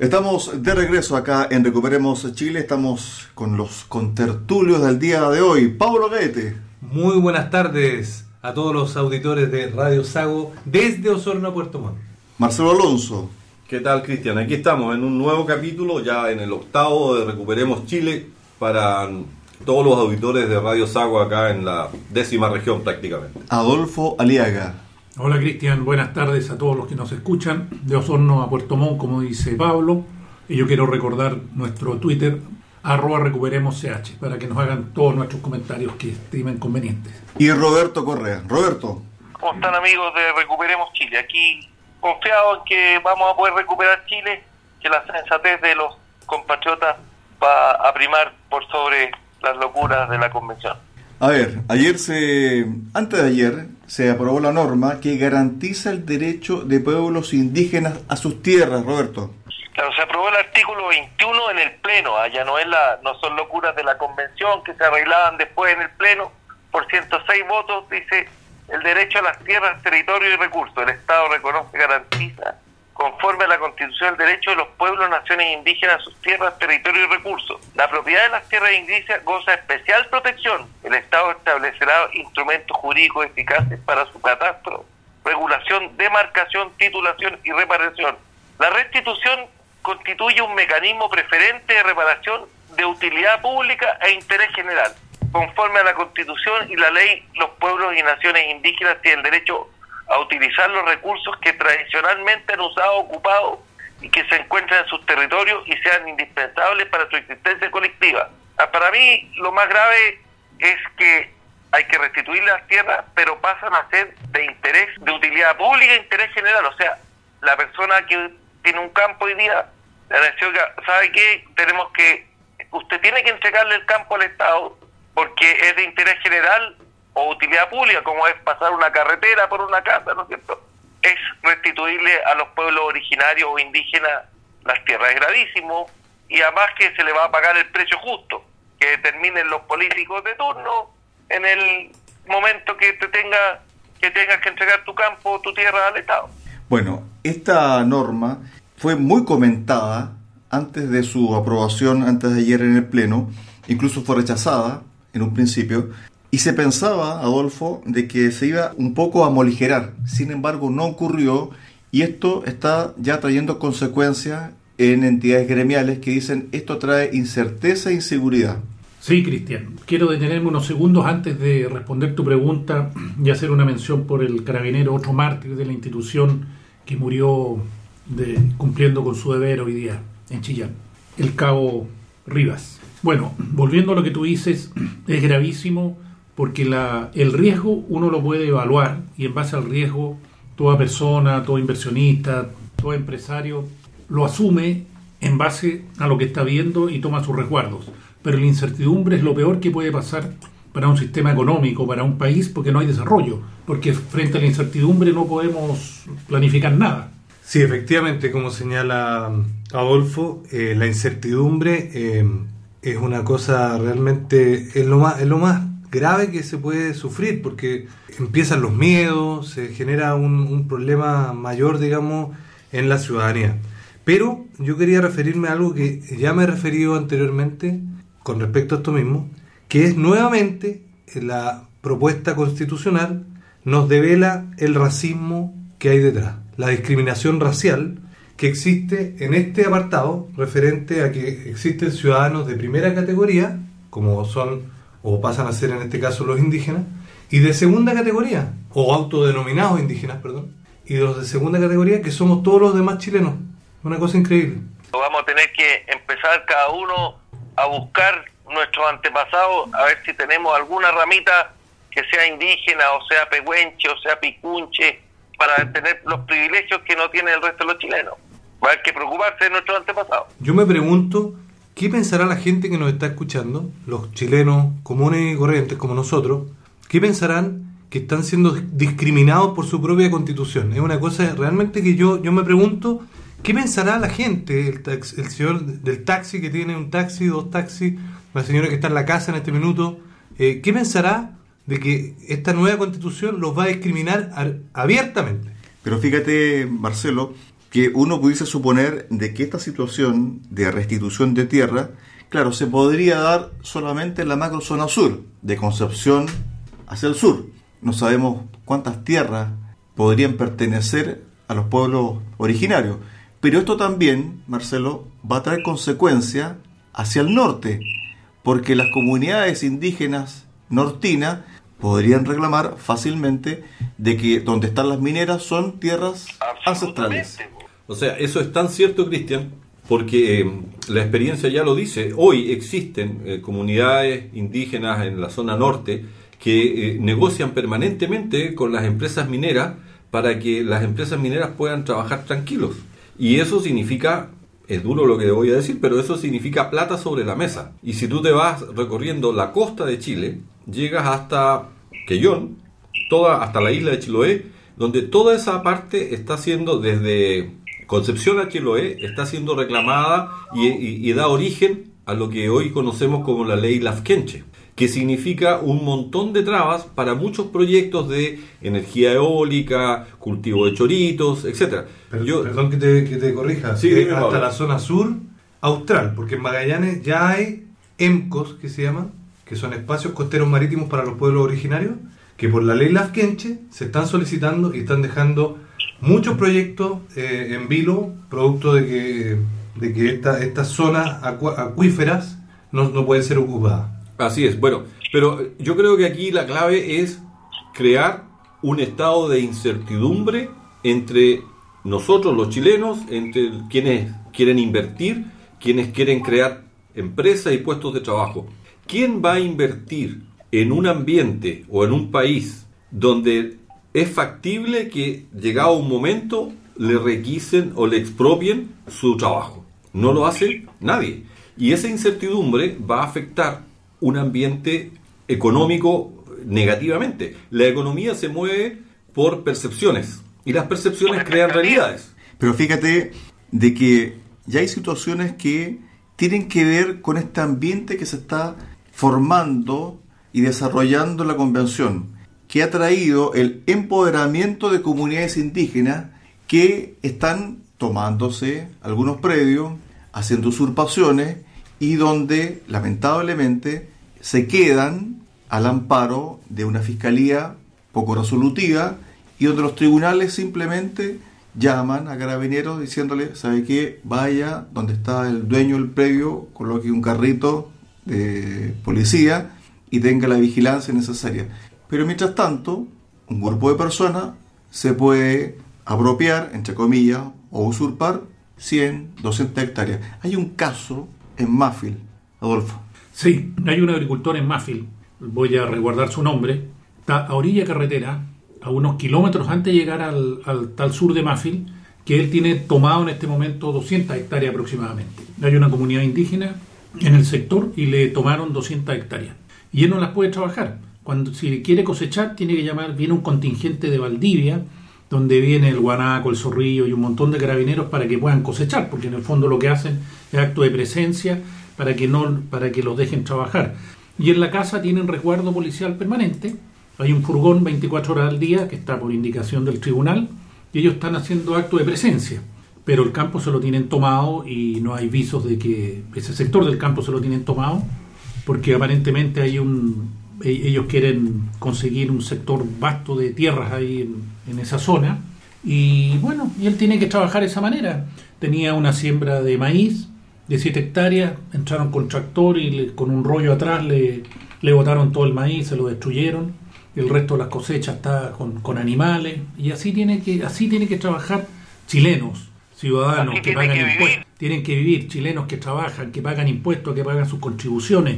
Estamos de regreso acá en Recuperemos Chile. Estamos con los contertulios del día de hoy. Pablo Gaete. Muy buenas tardes a todos los auditores de Radio Sago desde Osorno a Puerto Montt. Marcelo Alonso. ¿Qué tal, Cristian? Aquí estamos en un nuevo capítulo, ya en el octavo de Recuperemos Chile, para todos los auditores de Radio Sago acá en la décima región prácticamente. Adolfo Aliaga. Hola Cristian, buenas tardes a todos los que nos escuchan, de Osorno a Puerto Montt, como dice Pablo. Y yo quiero recordar nuestro Twitter, arroba recuperemos CH, para que nos hagan todos nuestros comentarios que estimen convenientes. Y Roberto Correa. Roberto. ¿Cómo están amigos de Recuperemos Chile? Aquí confiado en que vamos a poder recuperar Chile, que la sensatez de los compatriotas va a primar por sobre las locuras de la convención. A ver, ayer se, antes de ayer, se aprobó la norma que garantiza el derecho de pueblos indígenas a sus tierras, Roberto. Claro, se aprobó el artículo 21 en el Pleno, allá no, es la, no son locuras de la Convención que se arreglaban después en el Pleno, por 106 votos dice el derecho a las tierras, territorio y recursos. El Estado reconoce y garantiza, conforme a la Constitución, el derecho de los pueblos, naciones indígenas a sus tierras, territorio y recursos. La propiedad de las tierras indígenas goza especial protección. El Estado establecerá instrumentos jurídicos eficaces para su catastro, regulación, demarcación, titulación y reparación. La restitución constituye un mecanismo preferente de reparación de utilidad pública e interés general. Conforme a la Constitución y la ley, los pueblos y naciones indígenas tienen derecho a utilizar los recursos que tradicionalmente han usado ocupado y que se encuentran en sus territorios y sean indispensables para su existencia colectiva. Ah, Para mí lo más grave es que hay que restituir las tierras, pero pasan a ser de interés, de utilidad pública interés general. O sea, la persona que tiene un campo hoy día, la nación, ¿sabe qué? Tenemos que, usted tiene que entregarle el campo al Estado porque es de interés general o utilidad pública, como es pasar una carretera por una casa, ¿no es cierto? Es restituirle a los pueblos originarios o indígenas las tierras. Es gravísimo y además que se le va a pagar el precio justo, que determinen los políticos de turno en el momento que te tenga que tengas que entregar tu campo, tu tierra al Estado. Bueno, esta norma fue muy comentada antes de su aprobación, antes de ayer en el Pleno, incluso fue rechazada en un principio, y se pensaba, Adolfo, de que se iba un poco a moligerar. Sin embargo, no ocurrió y esto está ya trayendo consecuencias en entidades gremiales que dicen esto trae incerteza e inseguridad. Sí, Cristian, quiero detenerme unos segundos antes de responder tu pregunta y hacer una mención por el carabinero, otro mártir de la institución que murió de, cumpliendo con su deber hoy día en Chillán, el cabo Rivas. Bueno, volviendo a lo que tú dices, es gravísimo porque el riesgo uno lo puede evaluar y en base al riesgo toda persona, todo inversionista, todo empresario lo asume en base a lo que está viendo y toma sus resguardos. Pero la incertidumbre es lo peor que puede pasar para un sistema económico, para un país, porque no hay desarrollo, porque frente a la incertidumbre no podemos planificar nada. Sí, efectivamente, como señala Adolfo, eh, la incertidumbre eh, es una cosa realmente, es lo, más, es lo más grave que se puede sufrir, porque empiezan los miedos, se genera un, problema mayor, digamos, en la ciudadanía. Pero yo quería referirme a algo que ya me he referido anteriormente con respecto a esto mismo, que es nuevamente la propuesta constitucional nos devela el racismo que hay detrás, la discriminación racial que existe en este apartado referente a que existen ciudadanos de primera categoría, como son o pasan a ser en este caso los indígenas, y de segunda categoría, o autodenominados indígenas, perdón, y de los de segunda categoría que somos todos los demás chilenos. Una cosa increíble. Vamos a tener que empezar cada uno a buscar nuestros antepasados, a ver si tenemos alguna ramita que sea indígena, o sea pehuenche, o sea picunche, para tener los privilegios que no tiene el resto de los chilenos. Va a haber que preocuparse de nuestros antepasados. Yo me pregunto ¿qué pensará la gente que nos está escuchando, los chilenos comunes y corrientes como nosotros? ¿Qué pensarán que están siendo discriminados por su propia constitución? Es una cosa realmente que yo, yo me pregunto, ¿qué pensará la gente, el, señor del taxi que tiene un taxi, dos taxis, la señora que está en la casa en este minuto? eh, ¿Qué pensará de que esta nueva constitución los va a discriminar ar- abiertamente? Pero fíjate, Marcelo, que uno pudiese suponer de que esta situación de restitución de tierra, claro, se podría dar solamente en la macrozona sur, de Concepción hacia el sur. No sabemos cuántas tierras podrían pertenecer a los pueblos originarios. Pero esto también, Marcelo, va a traer consecuencias hacia el norte, porque las comunidades indígenas nortinas podrían reclamar fácilmente de que donde están las mineras son tierras ancestrales. O sea, eso es tan cierto, Cristian, porque eh, la experiencia ya lo dice. Hoy existen eh, comunidades indígenas en la zona norte que eh, negocian permanentemente con las empresas mineras para que las empresas mineras puedan trabajar tranquilos. Y eso significa, es duro lo que voy a decir, pero eso significa plata sobre la mesa. Y si tú te vas recorriendo la costa de Chile, llegas hasta Quellón, toda hasta la isla de Chiloé, donde toda esa parte está siendo desde Concepción a Chiloé está siendo reclamada y, y- y da origen a lo que hoy conocemos como la ley Lafkenche, que significa un montón de trabas para muchos proyectos de energía eólica, cultivo de choritos, etcétera. Per- Yo- perdón que te, que te corrija. Sí, Eh, dime, hasta Pablo. la zona sur austral, porque en Magallanes ya hay EMCOS, que se llaman, que son espacios costeros marítimos para los pueblos originarios, que por la ley Lafkenche se están solicitando y están dejando muchos proyectos eh, en vilo, producto de que, de que esta- estas zonas acua- acuíferas no, no pueden ser ocupadas. Así es, bueno, pero yo creo que aquí la clave es crear un estado de incertidumbre entre nosotros los chilenos, entre quienes quieren invertir, quienes quieren crear empresas y puestos de trabajo. ¿Quién va a invertir en un ambiente o en un país donde es factible que llegado un momento le requisen o le expropien su trabajo? No lo hace nadie. Y esa incertidumbre va a afectar un ambiente económico negativamente. La economía se mueve por percepciones y las percepciones crean realidades. Pero fíjate de que ya hay situaciones que tienen que ver con este ambiente que se está formando y desarrollando la convención, que ha traído el empoderamiento de comunidades indígenas que están tomándose algunos predios, haciendo usurpaciones y donde lamentablemente se quedan al amparo de una fiscalía poco resolutiva y donde los tribunales simplemente llaman a carabineros diciéndole, ¿sabe qué? Vaya donde está el dueño del predio, coloque un carrito de policía y tenga la vigilancia necesaria. Pero mientras tanto, un grupo de personas se puede apropiar, entre comillas, o usurpar 100, 200 hectáreas. Hay un caso en Mafil, Adolfo. Sí, hay un agricultor en Mafil, voy a resguardar su nombre, está a orilla carretera, a unos kilómetros antes de llegar al, al tal sur de Mafil, que él tiene tomado en este momento 200 hectáreas aproximadamente. Hay una comunidad indígena en el sector y le tomaron 200 hectáreas. Y él no las puede trabajar. Cuando si quiere cosechar, tiene que llamar, viene un contingente de Valdivia, donde viene el guanaco, el zorrillo y un montón de carabineros para que puedan cosechar, porque en el fondo lo que hacen es acto de presencia para que no para que los dejen trabajar. Y en la casa tienen resguardo policial permanente. Hay un furgón 24 horas al día que está por indicación del tribunal y ellos están haciendo acto de presencia. Pero el campo se lo tienen tomado y no hay visos de que ese sector del campo se lo tienen tomado porque aparentemente hay un ellos quieren conseguir un sector vasto de tierras ahí en, en esa zona. Y bueno, y él tiene que trabajar de esa manera. Tenía una siembra de maíz de 7 hectáreas, entraron con tractor y le- con un rollo atrás le, le botaron todo el maíz, se lo destruyeron. El resto de las cosechas está con, con animales. Y así tiene que así tiene que trabajar chilenos, ciudadanos que pagan impuestos, tienen que vivir, chilenos que trabajan, que pagan impuestos, que pagan sus contribuciones,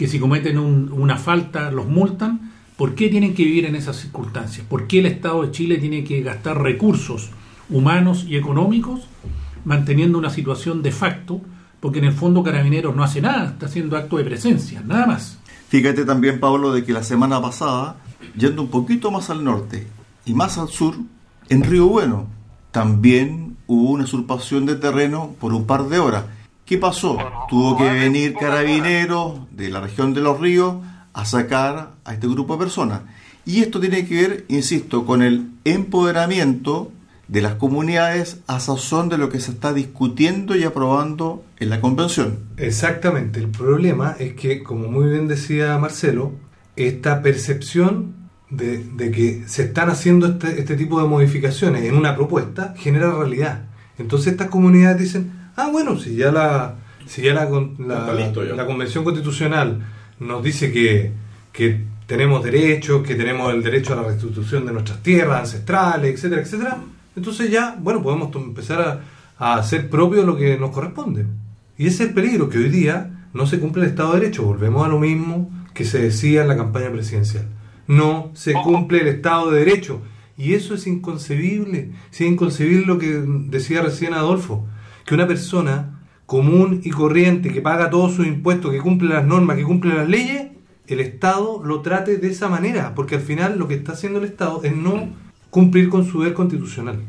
que si cometen un- una falta los multan. ¿Por qué tienen que vivir en esas circunstancias? ¿Por qué el Estado de Chile tiene que gastar recursos humanos y económicos manteniendo una situación de facto porque en el fondo Carabineros no hace nada, está haciendo acto de presencia, nada más. Fíjate también, Pablo, de que la semana pasada, yendo un poquito más al norte y más al sur, en Río Bueno, también hubo una usurpación de terreno por un par de horas. ¿Qué pasó? Tuvo que venir carabineros de la región de los ríos a sacar a este grupo de personas. Y esto tiene que ver, insisto, con el empoderamiento de las comunidades a sazón de lo que se está discutiendo y aprobando en la convención. Exactamente, el problema es que, como muy bien decía Marcelo, esta percepción de, que se están haciendo este, este, tipo de modificaciones en una propuesta genera realidad. Entonces estas comunidades dicen, ah, bueno, si ya la, si ya la, la, la Convención Constitucional nos dice que, que tenemos derechos, que tenemos el derecho a la restitución de nuestras tierras ancestrales, etcétera, etcétera, entonces ya, bueno, podemos empezar a, hacer propio lo que nos corresponde. Y ese es el peligro, que hoy día no se cumple el Estado de Derecho. Volvemos a lo mismo que se decía en la campaña presidencial. No se cumple el Estado de Derecho. Y eso es inconcebible. es inconcebible lo que decía recién Adolfo. Que una persona común y corriente que paga todos sus impuestos, que cumple las normas, que cumple las leyes, el Estado lo trate de esa manera. Porque al final lo que está haciendo el Estado es no cumplir con su deber constitucional.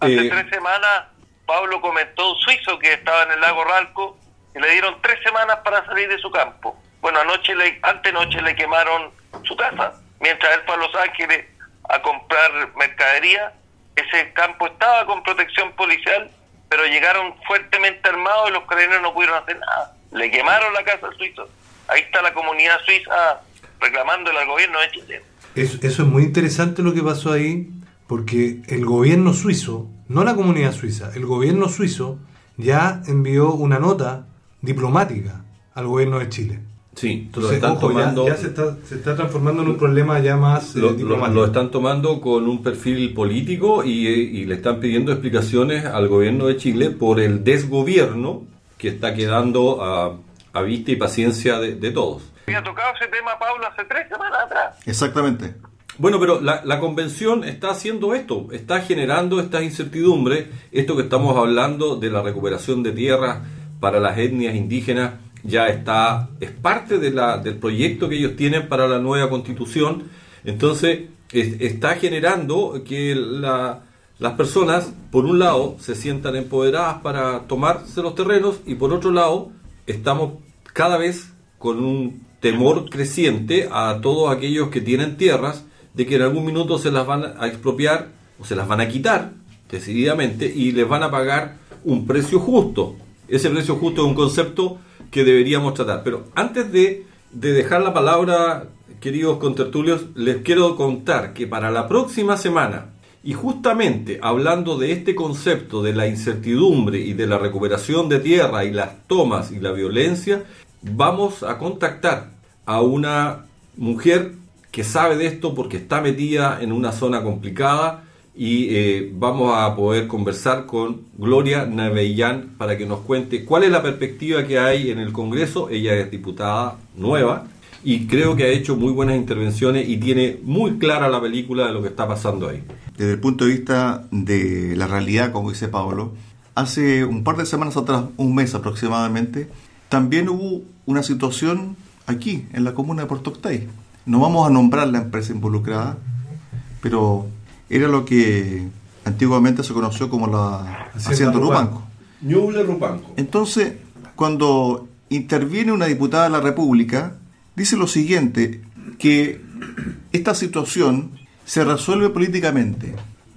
Hace eh, tres semanas Pablo comentó un suizo que estaba en el lago Ralco y le dieron tres semanas para salir de su campo. Bueno, anoche le, antenoche le quemaron su casa, mientras él fue a Los Ángeles a comprar mercadería. Ese campo estaba con protección policial, pero llegaron fuertemente armados y los carabineros no pudieron hacer nada. Le quemaron la casa al suizo. Ahí está la comunidad suiza reclamándole al gobierno de Chile. Eso, es muy interesante lo que pasó ahí, porque el gobierno suizo, no la comunidad suiza, el gobierno suizo ya envió una nota diplomática al gobierno de Chile. Sí, Entonces, están tomando, ya, se, está, transformando en un problema ya más eh, lo, lo, están tomando con un perfil político y, le están pidiendo explicaciones al gobierno de Chile por el desgobierno que está quedando a, vista y paciencia de todos había tocado ese tema Pablo hace tres semanas atrás. Exactamente. Bueno, pero la, convención está haciendo esto, está generando esta incertidumbre, esto que estamos hablando de la recuperación de tierras para las etnias indígenas, ya está, es parte de la, del proyecto que ellos tienen para la nueva constitución, entonces está generando que las personas, por un lado, se sientan empoderadas para tomarse los terrenos y por otro lado, estamos cada vez con un temor creciente a todos aquellos que tienen tierras de que en algún minuto se las van a expropiar o se las van a quitar decididamente y les van a pagar un precio justo. Ese precio justo es un concepto que deberíamos tratar. Pero antes de, de dejar la palabra, queridos contertulios, les quiero contar que para la próxima semana, y justamente hablando de este concepto de la incertidumbre y de la recuperación de tierra y las tomas y la violencia, vamos a contactar a una mujer que sabe de esto porque está metida en una zona complicada y eh, vamos a poder conversar con Gloria Navellán para que nos cuente cuál es la perspectiva que hay en el Congreso. Ella es diputada nueva y creo que ha hecho muy buenas intervenciones y tiene muy clara la película de lo que está pasando ahí. Desde el punto de vista de la realidad, como dice Pablo, hace un par de semanas atrás, un mes aproximadamente, también hubo una situación aquí, en la comuna de Puerto Octay. No vamos a nombrar la empresa involucrada, pero era lo que antiguamente se conoció como la Hacienda Rupanco. Ñuble Rupanco. Entonces, cuando interviene una diputada de la República, dice lo siguiente, que esta situación se resuelve políticamente.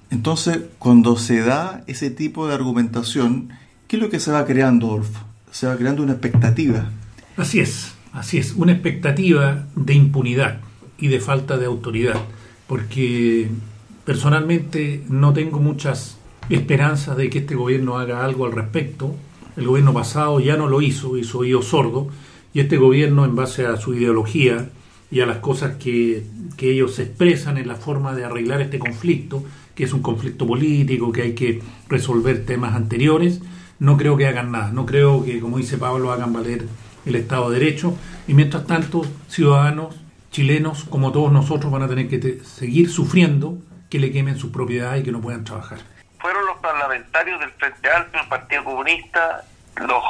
Entonces, cuando se da ese tipo de argumentación, ¿qué es lo que se va creando, Adolfo? Se va creando una expectativa. Así es. Así es, una expectativa de impunidad y de falta de autoridad, porque personalmente no tengo muchas esperanzas de que este gobierno haga algo al respecto. El gobierno pasado ya no lo hizo, hizo oído sordo, y este gobierno, en base a su ideología y a las cosas que, que ellos expresan en la forma de arreglar este conflicto, que es un conflicto político, que hay que resolver temas anteriores, no creo que hagan nada. No creo que, como dice Pablo, hagan valer el Estado de Derecho, y mientras tanto ciudadanos chilenos, como todos nosotros, van a tener que seguir sufriendo que le quemen sus propiedades y que no puedan trabajar. Fueron los parlamentarios del Frente Alto, el Partido Comunista, los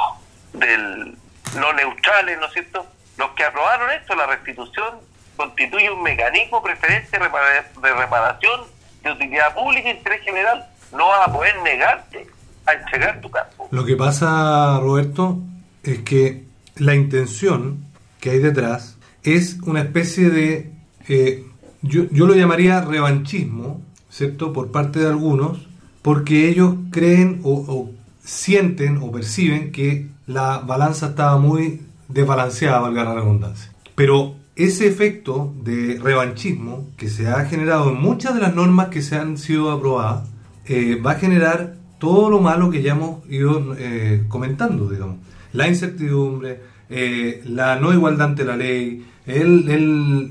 del no neutrales, ¿no es cierto? Los que aprobaron esto, la restitución, constituye un mecanismo preferente de reparación de utilidad pública e interés general. No vas a poder negarte a entregar tu campo. Lo que pasa, Roberto, es que la intención que hay detrás es una especie de, eh, yo, yo lo llamaría revanchismo, ¿cierto? Por parte de algunos, porque ellos creen o, sienten o perciben que la balanza estaba muy desbalanceada, valga la redundancia. Pero ese efecto de revanchismo que se ha generado en muchas de las normas que se han sido aprobadas, eh, va a generar todo lo malo que ya hemos ido eh, comentando, digamos. La incertidumbre, eh, la no igualdad ante la ley, el,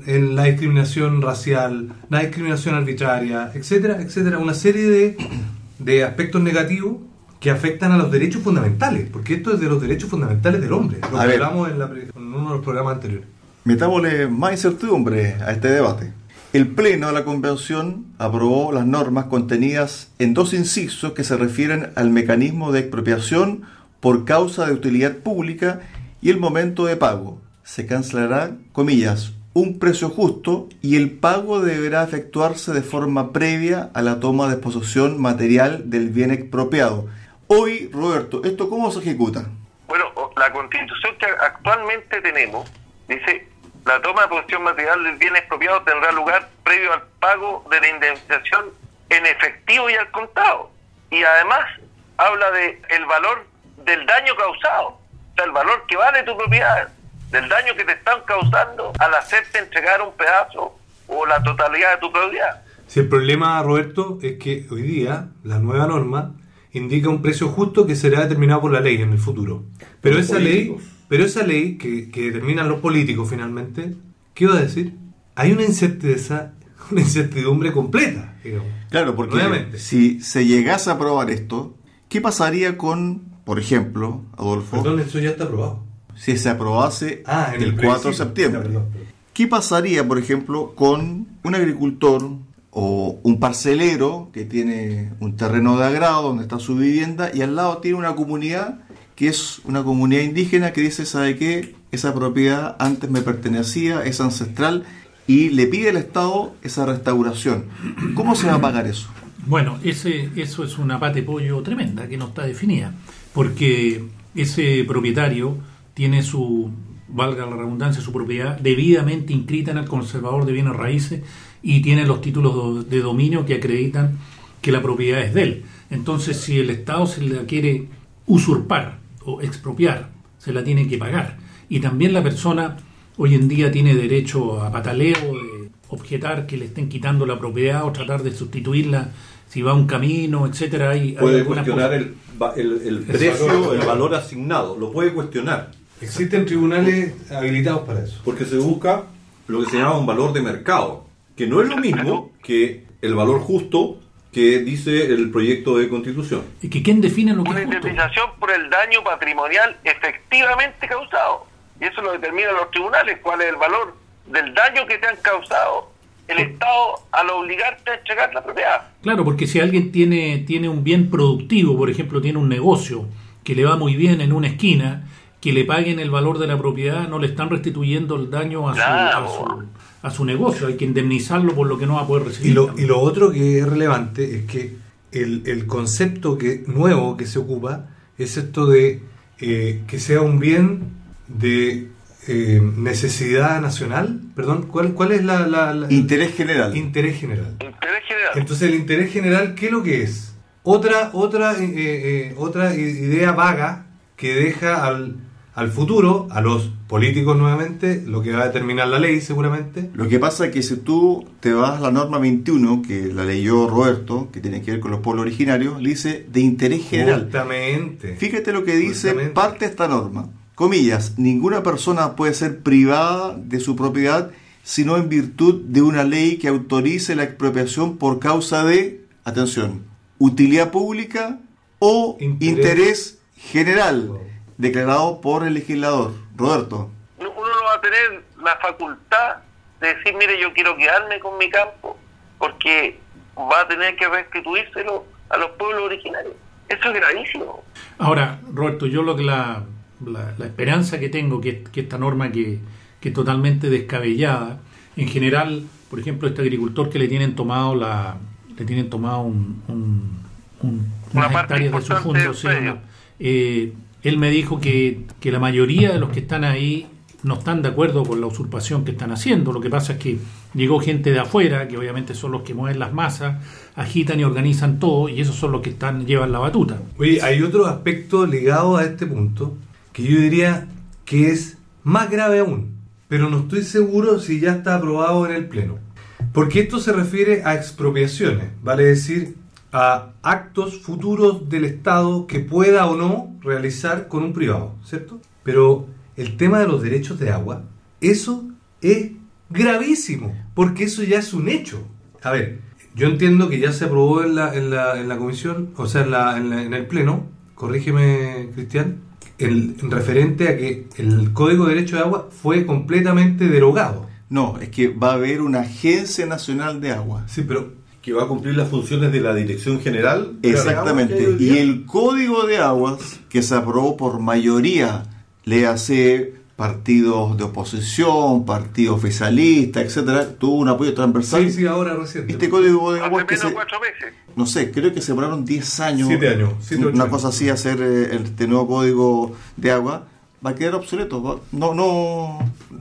el, la discriminación racial, la discriminación arbitraria, etcétera, etcétera. Una serie de, de aspectos negativos que afectan a los derechos fundamentales, porque esto es de los derechos fundamentales del hombre. Lo hablamos en, en uno de los programas anteriores. Metámosle más incertidumbre a este debate. El Pleno de la Convención aprobó las normas contenidas en dos incisos que se refieren al mecanismo de expropiación por causa de utilidad pública y el momento de pago. Se cancelará, comillas, un precio justo y el pago deberá efectuarse de forma previa a la toma de posesión material del bien expropiado. Hoy, Roberto, ¿esto cómo se ejecuta? Bueno, la constitución que actualmente tenemos dice la toma de posesión material del bien expropiado tendrá lugar previo al pago de la indemnización en efectivo y al contado. Y además habla de el valor del daño causado, o sea, el valor que vale tu propiedad, del daño que te están causando al hacerte entregar un pedazo o la totalidad de tu propiedad. Si el problema, Roberto, es que hoy día la nueva norma indica un precio justo que será determinado por la ley en el futuro. Pero esa ley pero esa ley que, que determinan los políticos finalmente, ¿qué iba a decir? Hay una incerteza, una incertidumbre completa. Claro, porque si se llegase a aprobar esto, ¿qué pasaría con, por ejemplo, Adolfo? Perdón, eso ya está aprobado. Si se aprobase ah, el, 4 de septiembre. ¿Qué pasaría, por ejemplo, con un agricultor o un parcelero que tiene un terreno de agrado donde está su vivienda y al lado tiene una comunidad que es una comunidad indígena que dice, ¿sabe qué? Esa propiedad antes me pertenecía, es ancestral, y le pide al Estado esa restauración. ¿Cómo se va a pagar eso? Bueno, ese, eso es una pate pollo tremenda que no está definida, porque ese propietario tiene su, valga la redundancia, su propiedad debidamente inscrita en el conservador de bienes raíces y tiene los títulos de dominio que acreditan que la propiedad es de él. Entonces, si el Estado se la quiere usurpar expropiar, se la tiene que pagar. Y también la persona hoy en día tiene derecho a pataleo, de objetar que le estén quitando la propiedad o tratar de sustituirla si va un camino, etcétera. Hay, puede cuestionar el, el, precio, el valor asignado, lo puede cuestionar. Existen tribunales habilitados para eso. Porque se busca lo que se llama un valor de mercado, que no es lo mismo que el valor justo que dice el proyecto de constitución. ¿Y que quién define lo que Una indemnización por el daño patrimonial efectivamente causado. Y eso lo determinan los tribunales, cuál es el valor del daño que te han causado el Estado al obligarte a entregar la propiedad. Claro, porque si alguien tiene, tiene un bien productivo, por ejemplo, tiene un negocio que le va muy bien en una esquina, que le paguen el valor de la propiedad, no le están restituyendo el daño a, su, a su negocio, hay que indemnizarlo por lo que no va a poder recibir. Y lo, y lo otro que es relevante es que el, el, concepto que nuevo que se ocupa es esto de eh, que sea un bien de eh, necesidad nacional, perdón, ¿cuál, cuál es la, Interés general. Interés general. Interés general. Entonces el interés general, ¿qué es lo que es? Otra, otra, eh, otra idea vaga que deja al, al futuro, a los políticos nuevamente, lo que va a determinar la ley seguramente. Lo que pasa es que si tú te vas a la norma 21, que la leyó Roberto, que tiene que ver con los pueblos originarios, le dice de interés general. Exactamente. Fíjate lo que dice parte de esta norma. Comillas, ninguna persona puede ser privada de su propiedad sino en virtud de una ley que autorice la expropiación por causa de, atención, utilidad pública o interés, general declarado por el legislador. Roberto. Uno no va a tener la facultad de decir, mire, yo quiero quedarme con mi campo, porque va a tener que restituírselo a los pueblos originarios. Eso es gravísimo. Ahora, Roberto, yo lo que la, la, la esperanza que tengo que, que esta norma que, que es totalmente descabellada, en general, por ejemplo, este agricultor que le tienen tomado la le tienen tomado un, un, un- Una unas hectáreas de su fondo, sí, eh, él me dijo que, que la mayoría de los que están ahí no están de acuerdo con la usurpación que están haciendo. Lo que pasa es que llegó gente de afuera, que obviamente son los que mueven las masas, agitan y organizan todo, y esos son los que están llevan la batuta. Oye, hay otro aspecto ligado a este punto que yo diría que es más grave aún, pero no estoy seguro si ya está aprobado en el Pleno. Porque esto se refiere a expropiaciones, vale decir, a actos futuros del Estado que pueda o no realizar con un privado, ¿cierto? Pero el tema de los derechos de agua, eso es gravísimo, porque eso ya es un hecho. A ver, yo entiendo que ya se aprobó en la, en la, en la comisión, o sea, en, la- en en el Pleno, corrígeme, Cristian, el, en referente a que el Código de Derecho de Agua fue completamente derogado. No, es que va a haber una Agencia Nacional de Agua. Sí, pero Que va a cumplir las funciones de la Dirección General. Exactamente. Y el Código de Aguas, que se aprobó por mayoría, le hace partidos de oposición, partidos oficialistas, etcétera, tuvo un apoyo transversal. sí, sí, ahora reciente. Este Código de Hace Aguas que menos de se, cuatro meses. no sé, creo que se demoraron 10 años. Siete años, siete, ocho una cosa así, hacer eh, este nuevo Código de Agua, va a quedar obsoleto. va- No, no,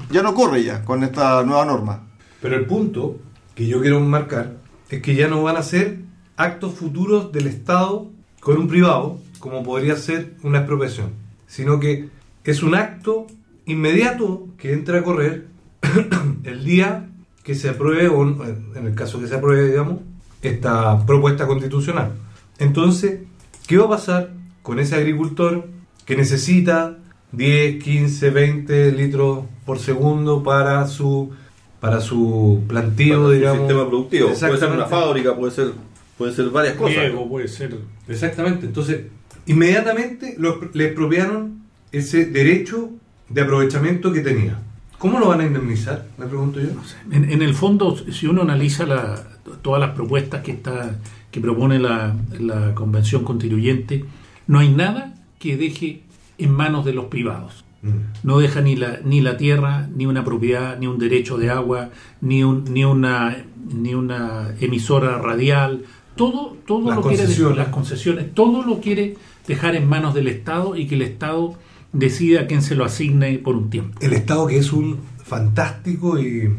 ya no corre ya con esta nueva norma. Pero el punto que yo quiero marcar es que ya no van a ser actos futuros del Estado con un privado, como podría ser una expropiación, sino que es un acto inmediato que entra a correr el día que se apruebe, o en el caso que se apruebe, digamos, esta propuesta constitucional. Entonces, ¿qué va a pasar con ese agricultor que necesita 10, 15, 20 litros por segundo para su para su plantío, Para su digamos? sistema productivo. Puede ser una fábrica, puede ser, puede ser varias cosas. Riego puede ser. Exactamente. Entonces, inmediatamente lo- le expropiaron ese derecho de aprovechamiento que tenía. ¿Cómo lo van a indemnizar? Me pregunto yo. En, en el fondo, si uno analiza la- todas las propuestas que está que propone la, la convención constituyente, no hay nada que deje en manos de los privados. No deja ni la ni la tierra, ni una propiedad, ni un derecho de agua, ni un, ni una ni una emisora radial. Todo todo Las lo quiere las concesiones, todo lo quiere dejar en manos del Estado y que el Estado decida a quién se lo asigne por un tiempo. El Estado que es un fantástico y,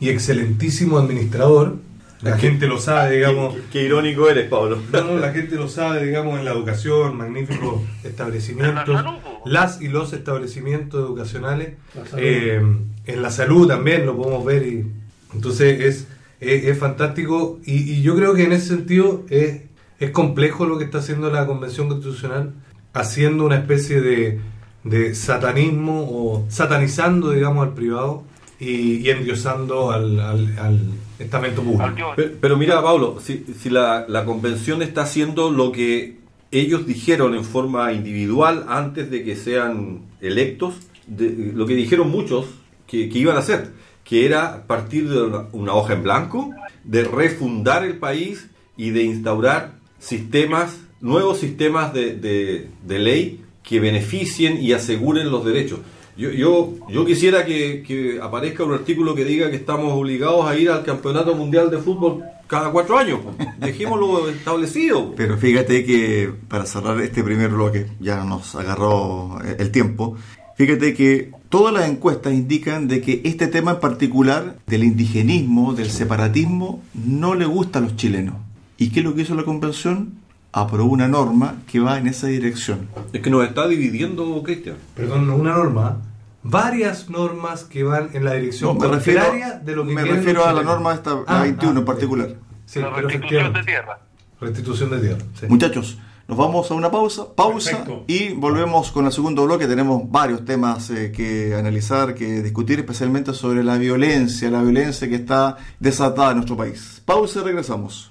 y excelentísimo administrador. La gente lo sabe, digamos. Qué, qué irónico eres, Pablo. No, la gente lo sabe, digamos, en la educación, magníficos establecimientos, la salud, las y los establecimientos educacionales, eh, en la salud también lo podemos ver y entonces es, es, es fantástico y, y yo creo que en ese sentido es, es complejo lo que está haciendo la Convención Constitucional, haciendo una especie de, de satanismo o satanizando, digamos, al privado y, y endiosando al, al, al estamento público. Pero, pero mira, Pablo, si, si la, la convención está haciendo lo que ellos dijeron en forma individual antes de que sean electos, de- lo que dijeron muchos que, que iban a hacer, que era partir de una, una hoja en blanco, de refundar el país y de instaurar sistemas, nuevos sistemas de, de- de ley que beneficien y aseguren los derechos. Yo, yo, yo quisiera que, que aparezca un artículo que diga que estamos obligados a ir al Campeonato Mundial de Fútbol cada cuatro años. Dejémoslo establecido. Pero fíjate que para cerrar este primer bloque, ya nos agarró el tiempo, fíjate que todas las encuestas indican de que este tema en particular del indigenismo, del separatismo, no le gusta a los chilenos. ¿Y qué es lo que hizo la convención? Aprobó una norma que va en esa dirección. Es que nos está dividiendo, Cristian. perdón, no una norma, varias normas que van en la dirección No, me refiero, contraria de lo que me refiero a la norma esta, la Ah, 21 ah, en particular. Sí, la restitución de tierra. Restitución de tierra. sí. Muchachos, nos vamos a una pausa, pausa Perfecto. y volvemos con el segundo bloque. Tenemos varios temas eh, que analizar, que discutir, especialmente sobre la violencia, la violencia que está desatada en nuestro país. Pausa y regresamos.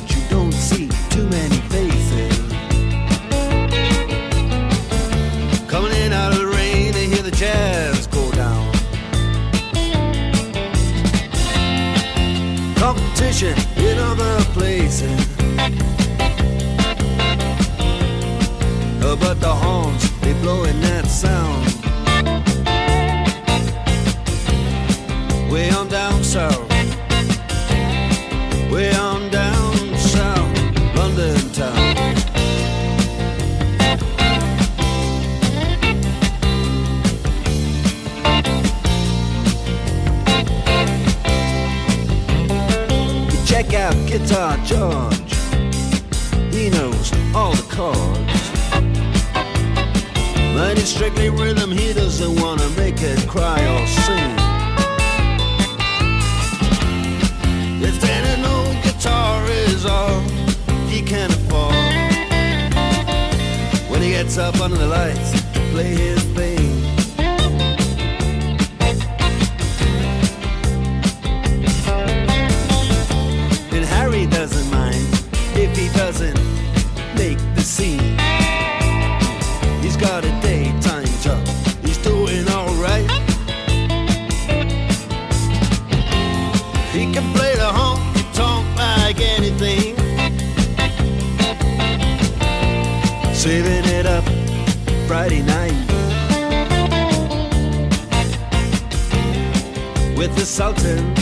but you don't see too many faces. Coming in out of the rain hear the jazz go down. Competition in other places. But the horns, they that sound. Way on down south. You Guitar George. He knows all the chords. But it's strictly rhythm, he doesn't wanna make it cry or sing. If an old guitar is all he can afford, when he gets up under the lights play his thing. insulting.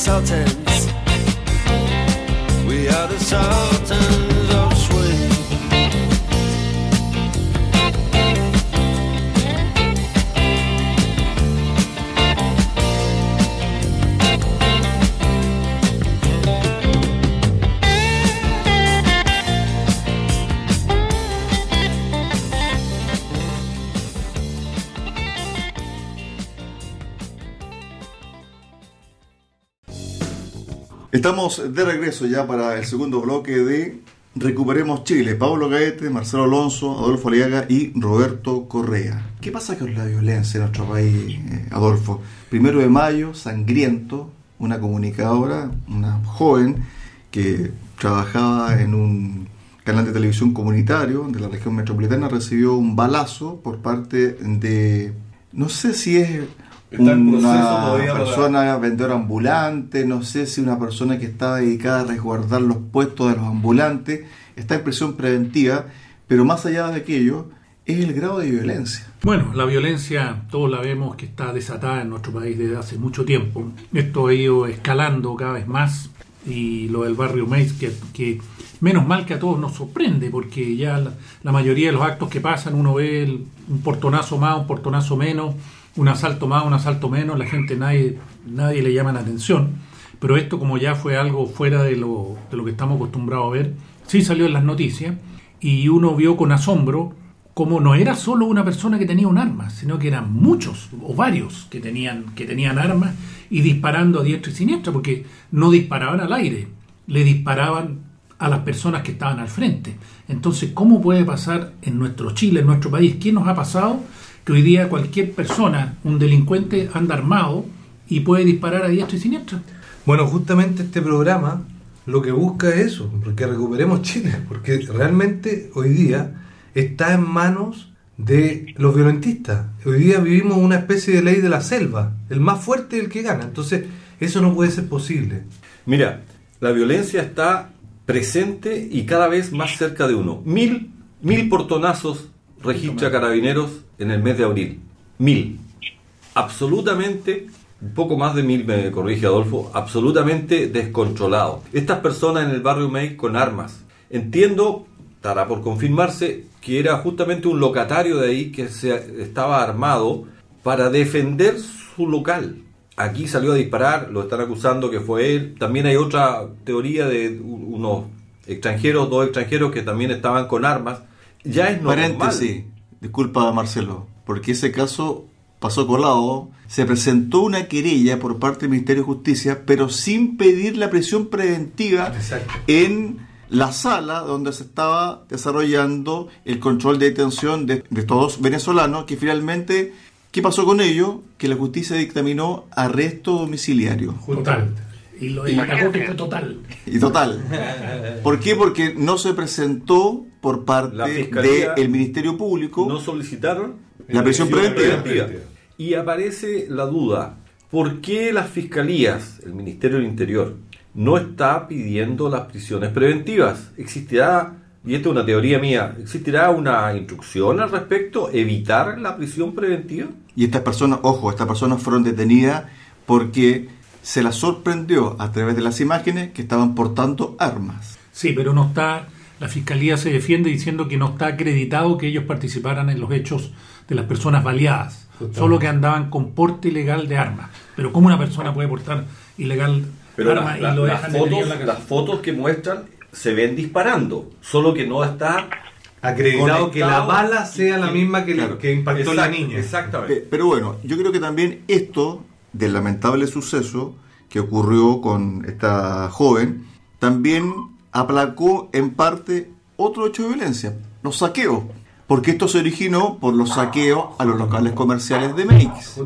Salted. Estamos de regreso ya para el segundo bloque de Recuperemos Chile. Pablo Gaete, Marcelo Alonso, Adolfo Aliaga y Roberto Correa. ¿Qué pasa con la violencia en nuestro país, eh, Adolfo? Primero de mayo, sangriento, una comunicadora, una joven que trabajaba en un canal de televisión comunitario de la región metropolitana, recibió un balazo por parte de, no sé si es Está en proceso una todavía para- persona vendedora ambulante, no sé si una persona que estaba dedicada a resguardar los puestos de los ambulantes, está en prisión preventiva, pero más allá de aquello, es el grado de violencia. Bueno, la violencia todos la vemos que está desatada en nuestro país desde hace mucho tiempo. Esto ha ido escalando cada vez más y lo del barrio Meis, que, que menos mal que a todos nos sorprende, porque ya la, la mayoría de los actos que pasan uno ve el- un portonazo más, un portonazo menos, un asalto más, un asalto menos, la gente nadie, nadie le llama la atención. pero esto como ya fue algo fuera de lo, de lo que estamos acostumbrados a ver, sí salió en las noticias y uno vio con asombro como no era solo una persona que tenía un arma, sino que eran muchos o varios que tenían, que tenían armas y disparando a diestra y siniestra, porque no disparaban al aire, le disparaban a las personas que estaban al frente. Entonces, ¿cómo puede pasar en nuestro Chile, en nuestro país? ¿Qué nos ha pasado? Que hoy día cualquier persona, un delincuente, anda armado y puede disparar a diestra y siniestra. Bueno, justamente este programa lo que busca es eso, porque recuperemos Chile, porque realmente hoy día está en manos de los violentistas. Hoy día vivimos una especie de ley de la selva, el más fuerte es el que gana, entonces eso no puede ser posible. Mira, la violencia está presente y cada vez más cerca de uno. Mil, mil portonazos registra Carabineros en el mes de abril. Mil. Absolutamente, un poco más de mil, me corrige Adolfo, absolutamente descontrolado. Estas personas en el barrio May con armas. Entiendo, estará por confirmarse, que era justamente un locatario de ahí que se estaba armado para defender su local. Aquí salió a disparar, lo están acusando que fue él. También hay otra teoría de unos extranjeros, dos extranjeros que también estaban con armas. Ya es normal. Paréntesis, disculpa Marcelo, porque ese caso pasó colado. Se presentó una querella por parte del Ministerio de Justicia, pero sin pedir la prisión preventiva Exacto. en la sala donde se estaba desarrollando el control de detención de, de estos venezolanos, que finalmente, ¿qué pasó con ellos? Que la justicia dictaminó arresto domiciliario. Total. Y lo ataque fue total. Y total. ¿Por qué? Porque no se presentó por parte del Ministerio Público No solicitaron la prisión preventiva. preventiva. Y aparece la duda, ¿por qué las fiscalías, el Ministerio del Interior, no está pidiendo las prisiones preventivas? ¿Existirá, y esta es una teoría mía, ¿existirá una instrucción al respecto? ¿Evitar la prisión preventiva? Y estas personas, ojo, estas personas fueron detenidas porque se las sorprendió a través de las imágenes que estaban portando armas. Sí, pero no está, la Fiscalía se defiende diciendo que no está acreditado que ellos participaran en los hechos de las personas baleadas, solo que andaban con porte ilegal de armas. Pero ¿cómo una persona puede portar ilegal Pero armas la- la- y lo las, fotos, la las fotos que muestran se ven disparando, solo que no está Acreditado que la bala sea la misma que, claro. que impactó la niña. Exactamente. Pe- Pero bueno, yo creo que también esto del lamentable suceso que ocurrió con esta joven, también aplacó en parte otro hecho de violencia, los saqueos, porque esto se originó por los saqueos a los locales comerciales de Meix.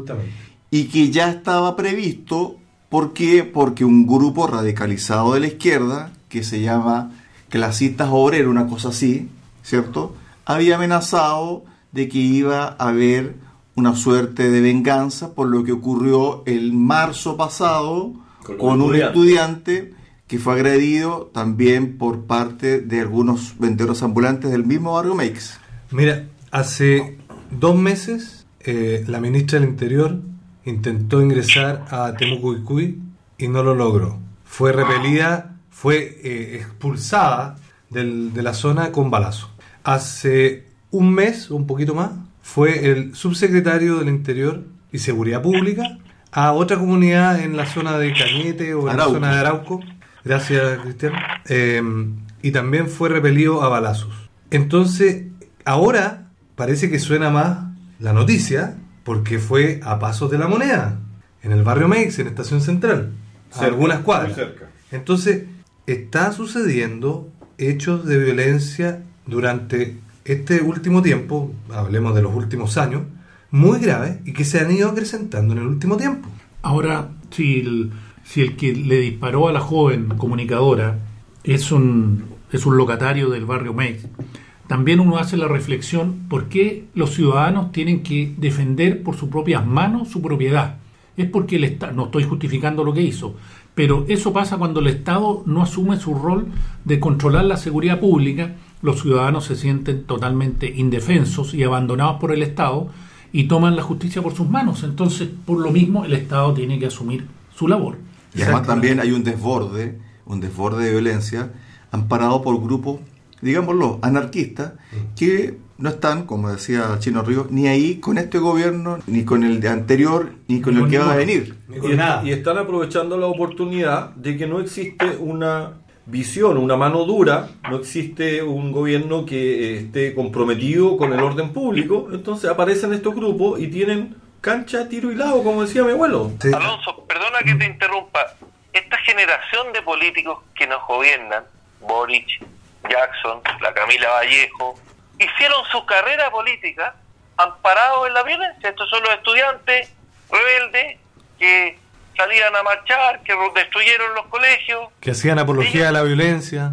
Y que ya estaba previsto, ¿por qué? Porque un grupo radicalizado de la izquierda, que se llama Clasistas Obreros, una cosa así, ¿cierto? Había amenazado de que iba a haber una suerte de venganza por lo que ocurrió el marzo pasado Con un estudiante que fue agredido también por parte de algunos vendedores ambulantes del mismo barrio Meix. Mira, hace dos meses eh, la ministra del Interior intentó ingresar a Temucuicuy y no lo logró. Fue repelida, fue eh, expulsada del- de la zona con balazo. Hace un mes, o un poquito más, fue el subsecretario del Interior y Seguridad Pública a otra comunidad en la zona de Cañete o en Arauco. la zona de Arauco. Gracias, Cristian. Eh, y también fue repelido a balazos. Entonces, ahora parece que suena más la noticia porque fue a Pasos de la Moneda, en el barrio Meix, en Estación Central, a Cerca, algunas muy cuadras. cerca. Entonces, está sucediendo hechos de violencia durante este último tiempo, hablemos de los últimos años, muy graves y que se han ido acrecentando en el último tiempo. Ahora, si el, si el que le disparó a la joven comunicadora es un, es un locatario del barrio Mex, también uno hace la reflexión por qué los ciudadanos tienen que defender por sus propias manos su propiedad. Es porque el Estado, no estoy justificando lo que hizo, pero eso pasa cuando el Estado no asume su rol de controlar la seguridad pública, los ciudadanos se sienten totalmente indefensos y abandonados por el Estado y toman la justicia por sus manos. Entonces, por lo mismo, el Estado tiene que asumir su labor. Y además también hay un desborde, un desborde de violencia amparado por grupos digámoslo, anarquistas, que no están, como decía Chino Río, ni ahí con este gobierno, ni con el de anterior, ni con Ni el con que va a venir. Ni Y, con est- nada. y están aprovechando la oportunidad de que no existe una visión, una mano dura, no existe un gobierno que eh, esté comprometido con el orden público, entonces aparecen estos grupos y tienen cancha, tiro y lado, como decía mi abuelo. Sí. Alonso, perdona que te interrumpa. Esta generación de políticos que nos gobiernan, Boric, Jackson, la Camila Vallejo, hicieron su carrera política amparados en la violencia. Estos son los estudiantes rebeldes que salían a marchar, que destruyeron los colegios. Que hacían apología de la violencia.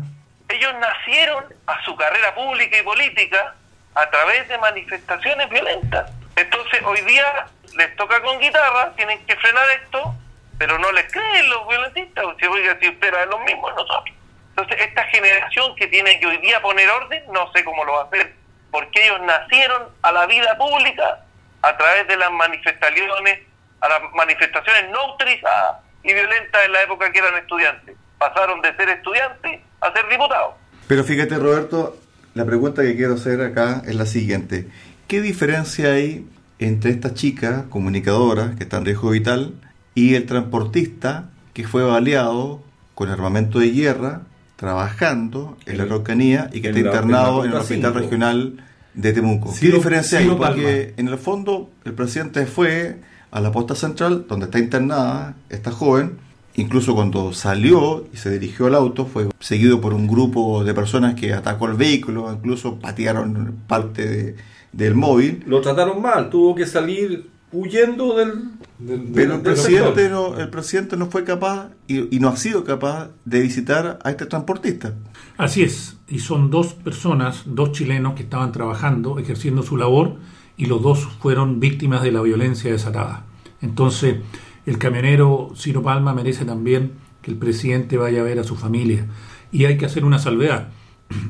Ellos nacieron a su carrera pública y política a través de manifestaciones violentas. Entonces hoy día les toca con guitarra, tienen que frenar esto, pero no les creen los violentistas. O sea, oiga, si usted era de los mismos nosotros. Entonces esta generación que tiene que hoy día poner orden, no sé cómo lo va a hacer, porque ellos nacieron a la vida pública a través de las manifestaciones, a las manifestaciones no autorizadas y violentas en la época que eran estudiantes. Pasaron de ser estudiantes a ser diputados. Pero fíjate, Roberto, la pregunta que quiero hacer acá es la siguiente. ¿Qué diferencia hay entre esta chica comunicadora que está en riesgo vital y el transportista que fue baleado con armamento de guerra trabajando en la Araucanía y que en está la- internado en el hospital regional de Temuco? ¿Qué Ciro- diferencia hay? Porque en el fondo el presidente fue a la posta central donde está internada esta joven Incluso cuando salió y se dirigió al auto, fue seguido por un grupo de personas que atacó el vehículo, incluso patearon parte de- del móvil. Lo trataron mal, tuvo que salir huyendo del... del- Pero el del presidente, sector. no, el presidente no fue capaz y, y no ha sido capaz de visitar a este transportista. Así es, y son dos personas, dos chilenos que estaban trabajando, ejerciendo su labor, y los dos fueron víctimas de la violencia desatada. Entonces, el camionero Ciro Palma merece también que el presidente vaya a ver a su familia. Y hay que hacer una salvedad.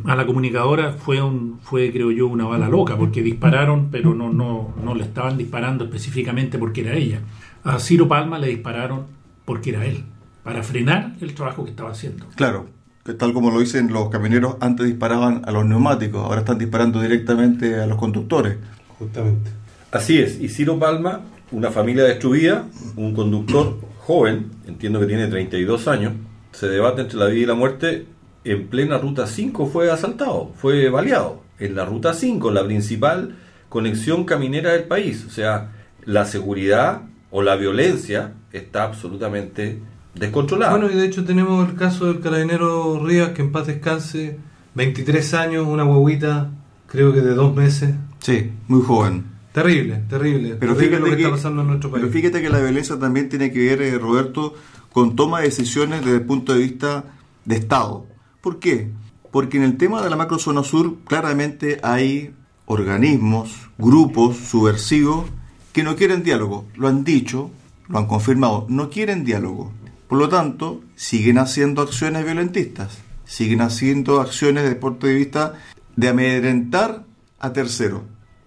A la comunicadora fue, un, fue creo yo, una bala loca, porque dispararon, pero no, no, no le estaban disparando específicamente porque era ella. A Ciro Palma le dispararon porque era él, para frenar el trabajo que estaba haciendo. Claro, que tal como lo dicen los camioneros, antes disparaban a los neumáticos, ahora están disparando directamente a los conductores. Justamente. Así es, y Ciro Palma, una familia destruida, un conductor joven, entiendo que tiene 32 años, se debate entre la vida y la muerte, en plena ruta 5 fue asaltado, fue baleado, en la ruta 5, la principal conexión caminera del país. O sea, la seguridad o la violencia está absolutamente descontrolada. Bueno, y de hecho tenemos el caso del carabinero Rías, que en paz descanse, 23 años, una huevita, creo que de dos meses. Sí, muy joven. Terrible, terrible. Pero terrible fíjate, lo que, que, está pasando en nuestro país. pero fíjate que la violencia también tiene que ver, eh, Roberto, con toma de decisiones desde el punto de vista de Estado. ¿Por qué? Porque en el tema de la macrozona sur claramente hay organismos, grupos subversivos que no quieren diálogo. Lo han dicho, lo han confirmado, no quieren diálogo. Por lo tanto, siguen haciendo acciones violentistas, siguen haciendo acciones desde el punto de vista de amedrentar a terceros.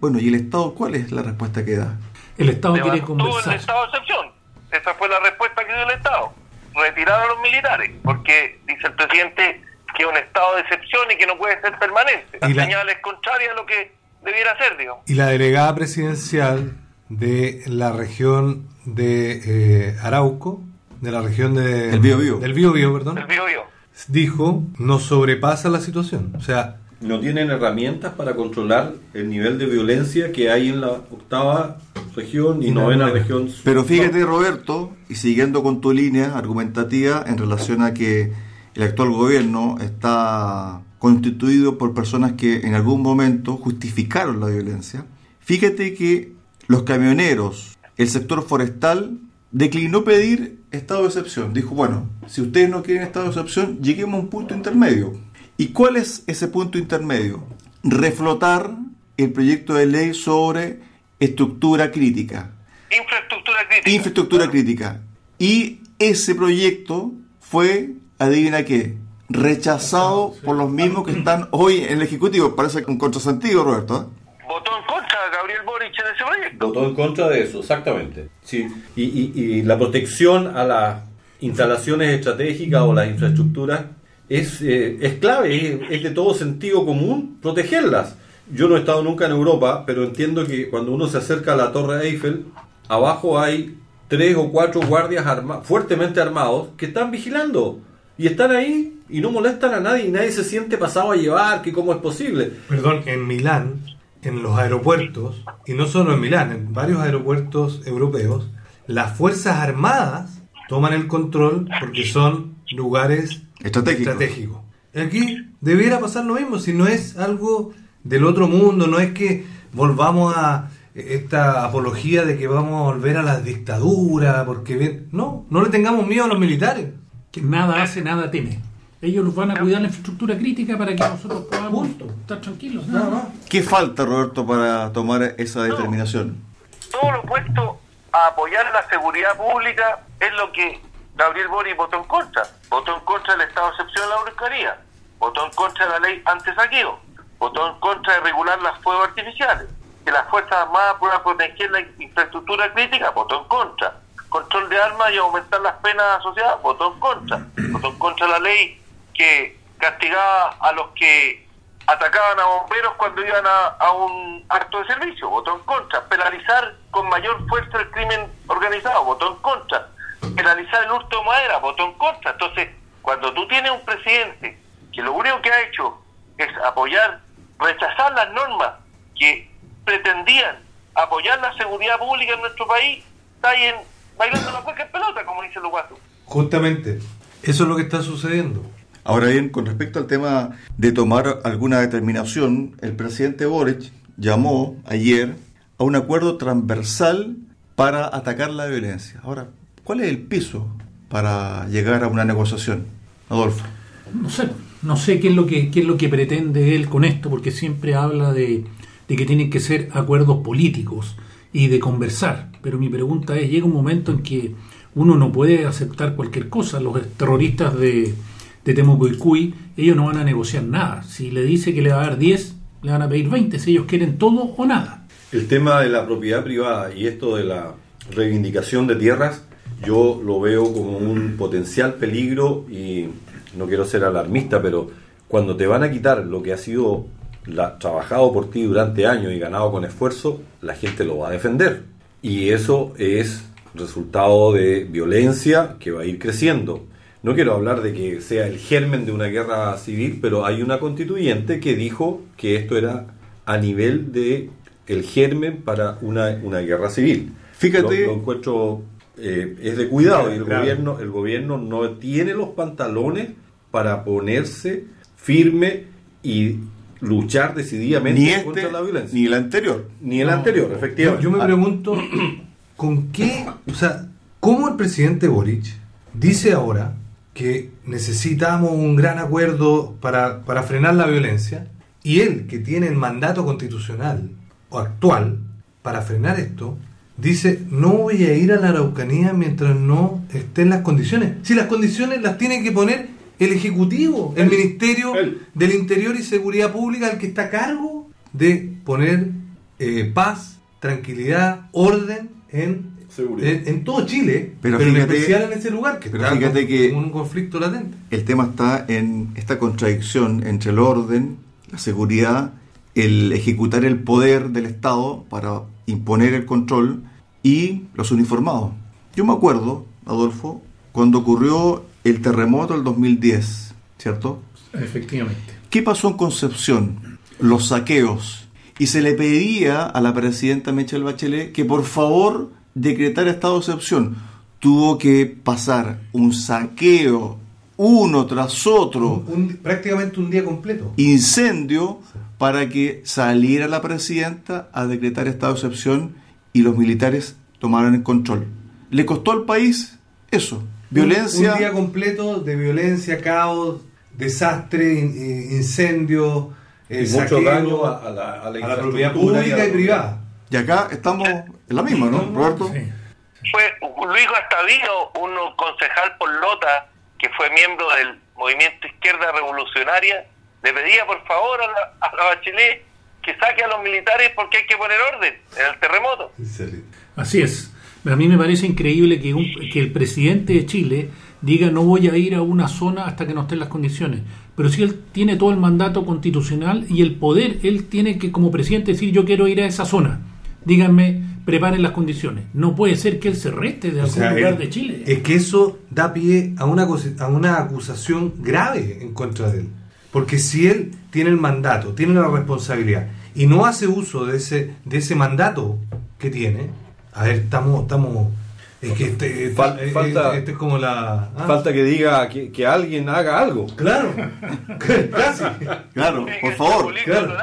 Bueno, ¿y el Estado cuál es la respuesta que da? El Estado quiere Levantó el conversar. estado de excepción. Esa fue la respuesta que dio el Estado. Retirar a los militares, porque dice el presidente que es un estado de excepción y que no puede ser permanente. La, la- señal es contraria a lo que debiera ser, digo. Y la delegada presidencial de la región de eh, Arauco, de la región de, Del Biobío. del Biobío, perdón, El bio, bio. dijo, nos sobrepasa la situación. O sea, no tienen herramientas para controlar el nivel de violencia que hay en la octava región y novena. región. Pero fíjate, Roberto, y siguiendo con tu línea argumentativa en relación a que el actual gobierno está constituido por personas que en algún momento justificaron la violencia, fíjate que los camioneros, el sector forestal, declinó pedir estado de excepción. Dijo, bueno, si ustedes no quieren estado de excepción, lleguemos a un punto intermedio. ¿Y cuál es ese punto intermedio? Reflotar el proyecto de ley sobre estructura crítica. Infraestructura crítica. Infraestructura crítica. Y ese proyecto fue, adivina qué, rechazado por los mismos que están hoy en el Ejecutivo. Parece un contrasentido, Roberto. ¿eh? Votó en contra de Gabriel Boric en ese proyecto. Votó en contra de eso, exactamente. Sí. Y, y- y la protección a las instalaciones estratégicas o las infraestructuras es, eh, es clave, es, de todo sentido común protegerlas. Yo no he estado nunca en Europa, pero entiendo que cuando uno se acerca a la Torre Eiffel, abajo hay tres o cuatro guardias fuertemente armados que están vigilando. Y están ahí y no molestan a nadie y nadie se siente pasado a llevar, que cómo es posible. Perdón, en Milán, en los aeropuertos, y no solo en Milán, en varios aeropuertos europeos, las Fuerzas Armadas toman el control porque son lugares Estratégico. estratégicos. Aquí debiera pasar lo mismo, si no es algo del otro mundo, no es que volvamos a esta apología de que vamos a volver a la dictadura, porque bien, no, no le tengamos miedo a los militares. Que nada hace, nada teme. Ellos nos van a cuidar la infraestructura crítica para que nosotros podamos estar tranquilos. Nada más. ¿Qué falta, Roberto, para tomar esa determinación? todo lo opuesto a apoyar la seguridad pública es lo que Gabriel Boric votó en contra. Votó en contra del estado de excepción de la Bruscaría, votó en contra de la ley antisaqueo, votó en contra de regular las fuegos artificiales, que las Fuerzas Armadas puedan proteger la infraestructura crítica, votó en contra. Control de armas y aumentar las penas asociadas, votó en contra. Votó en contra la ley que castigaba a los que atacaban a bomberos cuando iban a, a un acto de servicio, votó en contra. Penalizar con mayor fuerza el crimen organizado, votó en contra. Penalizar el hurto de madera, votó en contra. Entonces, cuando tú tienes un presidente que lo único que ha hecho es apoyar, rechazar las normas que pretendían apoyar la seguridad pública en nuestro país, está ahí en, bailando la cueca en pelota, como dicen los guasos. Justamente, eso es lo que está sucediendo. Ahora bien, con respecto al tema de tomar alguna determinación, el presidente Boric llamó ayer a un acuerdo transversal para atacar la violencia. Ahora, ¿cuál es el piso para llegar a una negociación? Adolfo. No sé, no sé qué es lo que qué es lo que pretende él con esto, porque siempre habla de, de que tienen que ser acuerdos políticos y de conversar. Pero mi pregunta es, llega un momento en que uno no puede aceptar cualquier cosa. Los terroristas de, de Temucuicui, ellos no van a negociar nada. Si le dice que le va a dar 10, le van a pedir 20, si ellos quieren todo o nada. El tema de la propiedad privada y esto de la reivindicación de tierras, yo lo veo como un potencial peligro y no quiero ser alarmista, pero cuando te van a quitar lo que ha sido la- trabajado por ti durante años y ganado con esfuerzo, la gente lo va a defender. Y eso es resultado de violencia que va a ir creciendo. No quiero hablar de que sea el germen de una guerra civil, pero hay una constituyente que dijo que esto era a nivel de el germen para una, una guerra civil. Fíjate- Lo, lo encuentro eh, es de cuidado y el Claro. gobierno el gobierno no tiene los pantalones para ponerse firme y luchar decididamente Ni este, contra la violencia. ni el anterior. Ni el anterior, efectivamente. yo me Ah, pregunto, ¿con qué? O sea, ¿cómo el presidente Boric dice ahora que necesitamos un gran acuerdo para, para frenar la violencia? Y él, que tiene el mandato constitucional o actual para frenar esto, dice, no voy a ir a la Araucanía mientras no estén las condiciones. Si las condiciones las tiene que poner el Ejecutivo, el Ministerio del Interior y Seguridad Pública, el que está a cargo de poner eh, paz, tranquilidad, orden en, en, en todo Chile, Pero pero, en especial en ese lugar, que pero está fíjate que- con un conflicto latente. El tema está en esta contradicción entre el orden, la seguridad, el ejecutar el poder del Estado para imponer el control y los uniformados. Yo me acuerdo, Adolfo, cuando ocurrió el terremoto del 2010, ¿cierto? Efectivamente. ¿Qué pasó en Concepción? Los saqueos. Y se le pedía a la presidenta Michelle Bachelet que por favor decretara estado de excepción. Tuvo que pasar un saqueo uno tras otro, Un- prácticamente un día completo. incendio, para que saliera la presidenta a decretar estado de excepción y los militares tomaran el control. Le costó al país eso, violencia. Un, un día completo de violencia, caos, desastre, in- eh, incendio, eh, y mucho saqueo daño a, a la, a la a la propiedad pública y la- privada. Y acá estamos en la misma, ¿no, Roberto? Sí. fue Luis Gastavino, un concejal por Lota, que fue miembro del movimiento Izquierda Revolucionaria, le pedía por favor a la, a la Bachelet que saque a los militares porque hay que poner orden en el terremoto. Así es. A mí me parece increíble que, un- que el presidente de Chile diga no voy a ir a una zona hasta que no estén las condiciones. Pero si él tiene todo el mandato constitucional y el poder, él tiene que como presidente decir yo quiero ir a esa zona. Díganme, preparen las condiciones. No puede ser que él se reste de O algún sea, lugar él- de Chile. Es que eso da pie a una, a una acusación grave en contra de él. Porque si él tiene el mandato, tiene la responsabilidad y no hace uso de ese, de ese mandato que tiene, a ver, estamos... estamos es que este, Fal- eh, falta- este es como la... ah, Falta que diga que, que alguien haga algo. Claro, casi. Claro, por favor. claro.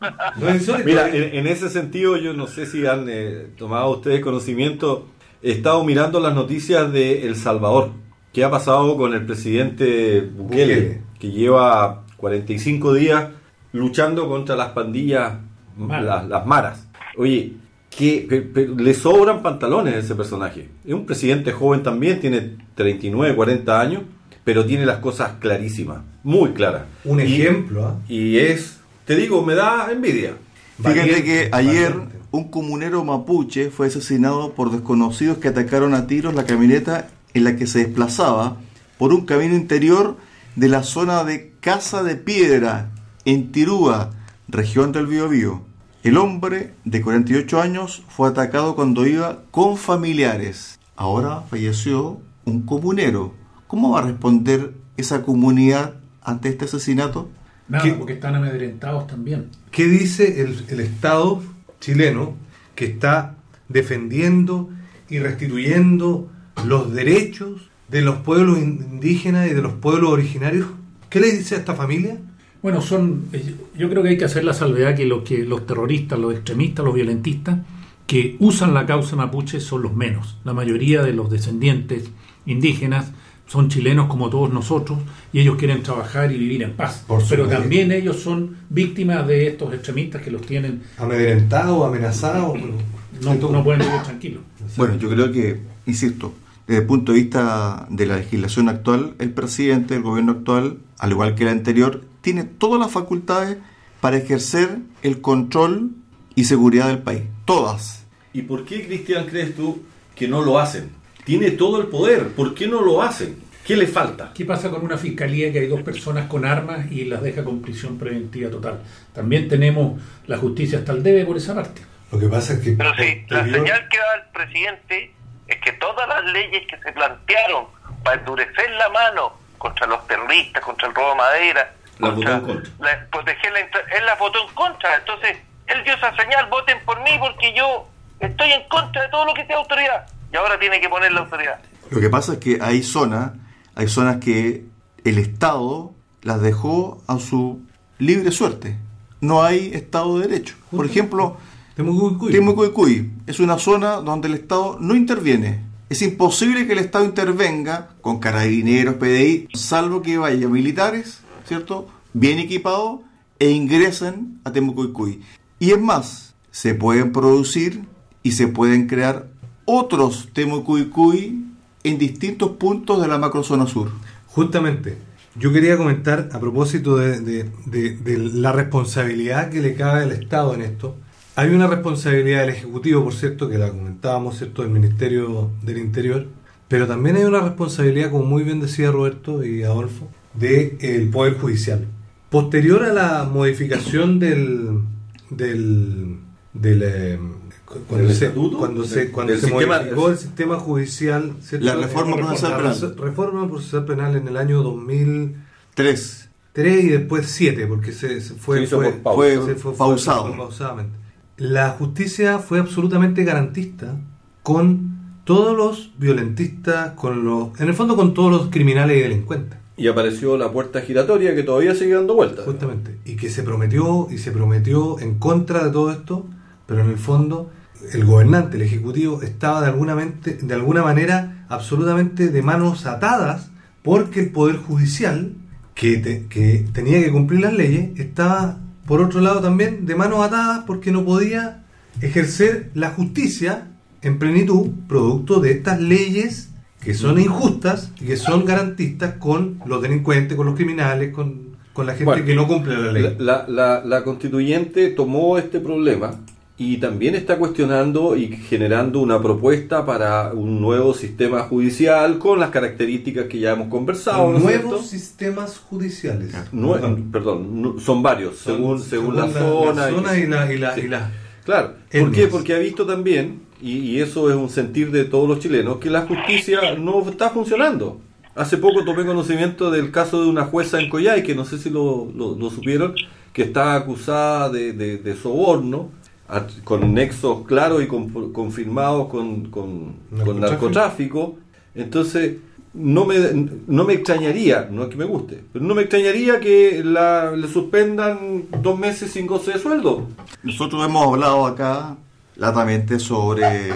Mira, en, en ese sentido, yo no sé si han eh, tomado ustedes conocimiento. He estado mirando las noticias de El Salvador. ¿Qué ha pasado con el presidente Bukele? Bukele. Que lleva 45 días luchando contra las pandillas, las, las maras. Oye, que le sobran pantalones a ese personaje. Es un presidente joven también, tiene 39, 40 años, pero tiene las cosas clarísimas, muy claras. Un Y- ejemplo, ¿ah? y es, te digo, me da envidia. Fíjate Valiente, que ayer valiente. un comunero mapuche fue asesinado por desconocidos que atacaron a tiros la camioneta en la que se desplazaba por un camino interior de la zona de Casa de Piedra, en Tirúa, región del Biobío. El hombre de 48 años fue atacado cuando iba con familiares. Ahora falleció un comunero. ¿Cómo va a responder esa comunidad ante este asesinato? Nada, ¿Qué? porque están amedrentados también. ¿Qué dice el, el Estado chileno que está defendiendo y restituyendo los derechos de los pueblos indígenas y de los pueblos originarios? ¿Qué le dice a esta familia? Bueno, son. eh, Yo creo que hay que hacer la salvedad que los que los terroristas, los extremistas, los violentistas que usan la causa mapuche son los menos. La mayoría de los descendientes indígenas son chilenos como todos nosotros y ellos quieren trabajar y vivir en paz. Por Pero también ellos son víctimas de estos extremistas que los tienen Amedrentado, amenazado. no, no pueden vivir tranquilos. Bueno, yo creo que, insisto, desde el punto de vista de la legislación actual, el presidente del gobierno actual, al igual que el anterior, tiene todas las facultades para ejercer el control y seguridad del país. Todas. ¿Y por qué, Cristian, crees tú que no lo hacen? Tiene todo el poder, ¿por qué no lo hacen? ¿Qué le falta? ¿Qué pasa con una fiscalía que hay dos personas con armas y las deja con prisión preventiva total? También tenemos la justicia hasta el debe por esa parte. Lo que pasa es que... Pero sí, la señal que da el presidente es que todas las leyes que se plantearon para endurecer la mano contra los terroristas, contra el robo de madera, Las contra votó en contra. la- proteger la él las votó en contra. Entonces, él dio esa señal, voten por mí porque yo estoy en contra de todo lo que sea autoridad. Y ahora tiene que poner la autoridad. Lo que pasa es que hay zonas, hay zonas que el Estado las dejó a su libre suerte. No hay Estado de Derecho. Por ejemplo, Temucuicuy es una zona donde el Estado no interviene. Es imposible que el Estado intervenga con carabineros, PDI, salvo que vaya militares, ¿cierto? Bien equipados e ingresen a Temucuicuy. Y es más, se pueden producir y se pueden crear otros Temucuicuy en distintos puntos de la macrozona sur. Justamente, yo quería comentar a propósito de, de- de- de la responsabilidad que le cabe al Estado en esto. Hay una responsabilidad del Ejecutivo, por cierto, que la comentábamos, ¿cierto?, del Ministerio del Interior, pero también hay una responsabilidad, como muy bien decía Roberto y Adolfo, del Poder Judicial. Posterior a la modificación del... del, del eh, cuando ¿Del se, estatuto? cuando se, cuando se sistema- modificó el sistema judicial ¿cierto? La reforma procesal penal. reforma procesal penal en el año 2003 Tres. y después 7 porque se, se fue, Se fue-. Fue se fue- fue- pausado. fue pausadamente. La justicia fue absolutamente garantista con todos los violentistas, con los, en el fondo con todos los criminales y delincuentes. Y apareció la puerta giratoria que todavía sigue dando vueltas. Justamente. Y que se prometió y se prometió en contra de todo esto, pero en el fondo el gobernante, el ejecutivo, estaba de alguna, mente- de alguna manera absolutamente de manos atadas porque el Poder Judicial, que, te- que tenía que cumplir las leyes, estaba por otro lado también de manos atadas porque no podía ejercer la justicia en plenitud, producto de estas leyes que son injustas y que son garantistas con los delincuentes, con los criminales, con, con la gente Bueno, que no cumple la ley. La, la- la- la constituyente tomó este problema y también está cuestionando y generando una propuesta para un nuevo sistema judicial con las características que ya hemos conversado. ¿no es Nuevos cierto? sistemas judiciales. Nue- Perdón. son varios, según, según, la, la, zona. y- zona y la, y la, Sí. y la- Claro, ¿por qué? Porque ha visto también, y, y eso es un sentir de todos los chilenos, que la justicia no está funcionando. Hace poco tomé conocimiento del caso de una jueza en Coyhai, que no sé si lo, lo- lo supieron, que está acusada de, de- de soborno, con nexos claros y con- confirmados con, con- con Narcotráfico. narcotráfico. Entonces, no me, no me extrañaría, no es que me guste, pero no me extrañaría que la, le suspendan dos meses sin goce de sueldo. Nosotros hemos hablado acá latamente sobre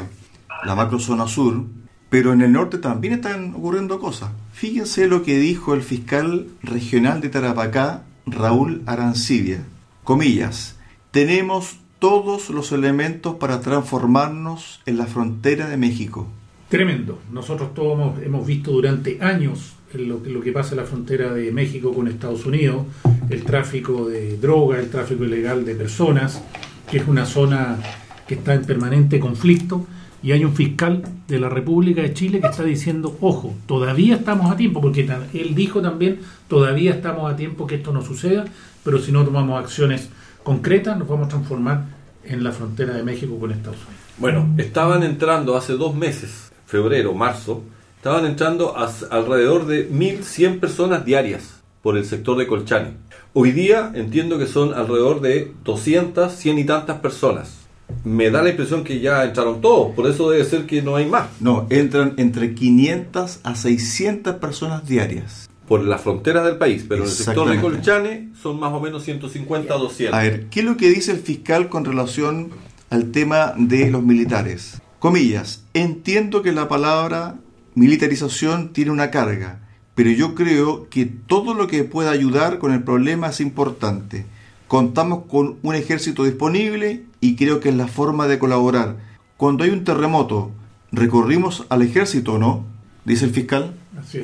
la macrozona sur, pero en el norte también están ocurriendo cosas. Fíjense lo que dijo el fiscal regional de Tarapacá, Raúl Arancibia. Comillas, tenemos todos los elementos para transformarnos en la frontera de México. Tremendo. Nosotros todos hemos, visto durante años lo, que- pasa en la frontera de México con Estados Unidos, el tráfico de droga, el tráfico ilegal de personas, que es una zona que está en permanente conflicto. Y hay un fiscal de la República de Chile que está diciendo, ojo, todavía estamos a tiempo, porque él dijo también, todavía estamos a tiempo que esto no suceda, pero si no tomamos acciones concretas, nos vamos a transformar en la frontera de México con Estados Unidos. Bueno, estaban entrando hace dos meses, febrero, marzo, estaban entrando a- alrededor de 1.100 personas diarias por el sector de Colchane. Hoy día entiendo que son alrededor de 200, 100 y tantas personas. Me da la impresión que ya entraron todos, por eso debe ser que no hay más. No, entran entre 500 a 600 personas diarias. Por la frontera del país, pero en el sector de. Colchane son más o menos 150 a 200. A ver, ¿qué es lo que dice el fiscal con relación al tema de los militares? Comillas, entiendo que la palabra militarización tiene una carga, pero yo creo que todo lo que pueda ayudar con el problema es importante. Contamos con un ejército disponible y creo que es la forma de colaborar. Cuando hay un terremoto, ¿recurrimos al ejército o no? Dice el fiscal.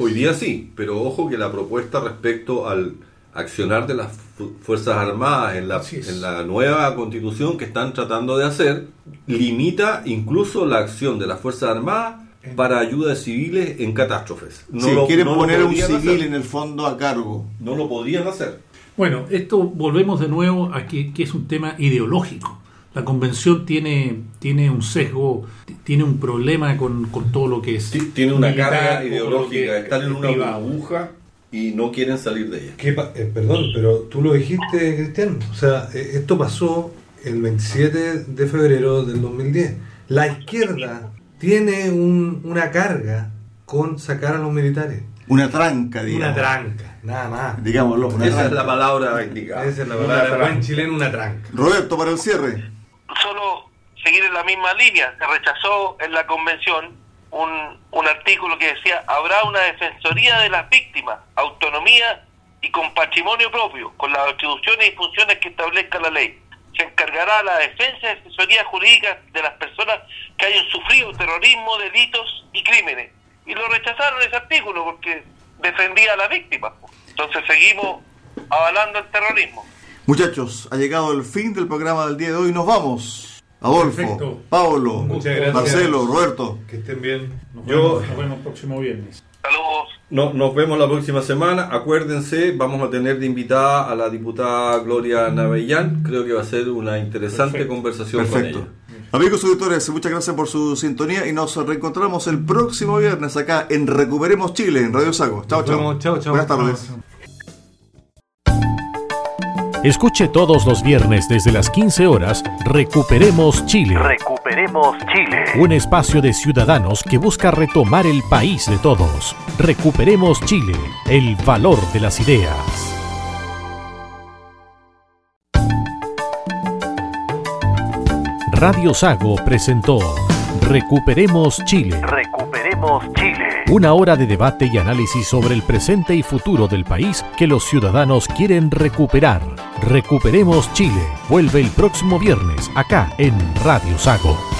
Hoy día sí, pero ojo que la propuesta respecto al accionar de las fu- Fuerzas Armadas en la, en la nueva constitución que están tratando de hacer, limita incluso la acción de las Fuerzas Armadas para ayudas civiles en catástrofes. No si lo- quieren no poner a un civil hacer. en el fondo a cargo. No lo podrían hacer. Bueno, esto volvemos de nuevo a que, que es un tema ideológico. La convención tiene, tiene un sesgo, tiene un problema con, con todo lo que es. Ti- Tiene una militar, carga ideológica, están en una privado. burbuja y no quieren salir de ella. ¿Qué pa- eh, perdón, pero tú lo dijiste, Cristian. O sea, eh, esto pasó el 27 de febrero del 2010. La izquierda tiene un- una carga con sacar a los militares. Una tranca, digamos. Una tranca, nada más. Digámoslo, una Esa es la palabra indicada. Esa es la palabra buen chileno, una tranca. Roberto, para el cierre. solo seguir en la misma línea. Se rechazó en la convención un, un artículo que decía, habrá una defensoría de las víctimas, autonomía y con patrimonio propio, con las atribuciones y funciones que establezca la ley. Se encargará la defensa y asesoría jurídica de las personas que hayan sufrido terrorismo, delitos y crímenes. Y lo rechazaron ese artículo porque defendía a las víctimas. Entonces seguimos avalando el terrorismo. Muchachos, ha llegado el fin del programa del día de hoy. Nos vamos. Adolfo, Perfecto. Pablo. Marcelo, Roberto. Que estén bien. Nos, Yo- vemos, nos vemos el próximo viernes. Saludos. No- nos vemos la próxima semana. Acuérdense, vamos a tener de invitada a la diputada Gloria Navellán. Creo que va a ser una interesante Perfecto. conversación Perfecto. con ella. Amigos auditores, muchas gracias por su sintonía y nos reencontramos el próximo viernes acá en Recuperemos Chile, en Radio Sago. Chao, chao. Chao, chao. Buenas tardes. Escuche todos los viernes desde las 15 horas Recuperemos Chile, Recuperemos Chile. un espacio de ciudadanos que busca retomar el país de todos. Recuperemos Chile, el valor de las ideas. Radio Sago presentó Recuperemos Chile. Recuperemos Chile. Una hora de debate y análisis sobre el presente y futuro del país que los ciudadanos quieren recuperar. Recuperemos Chile. Vuelve el próximo viernes acá en Radio Sago.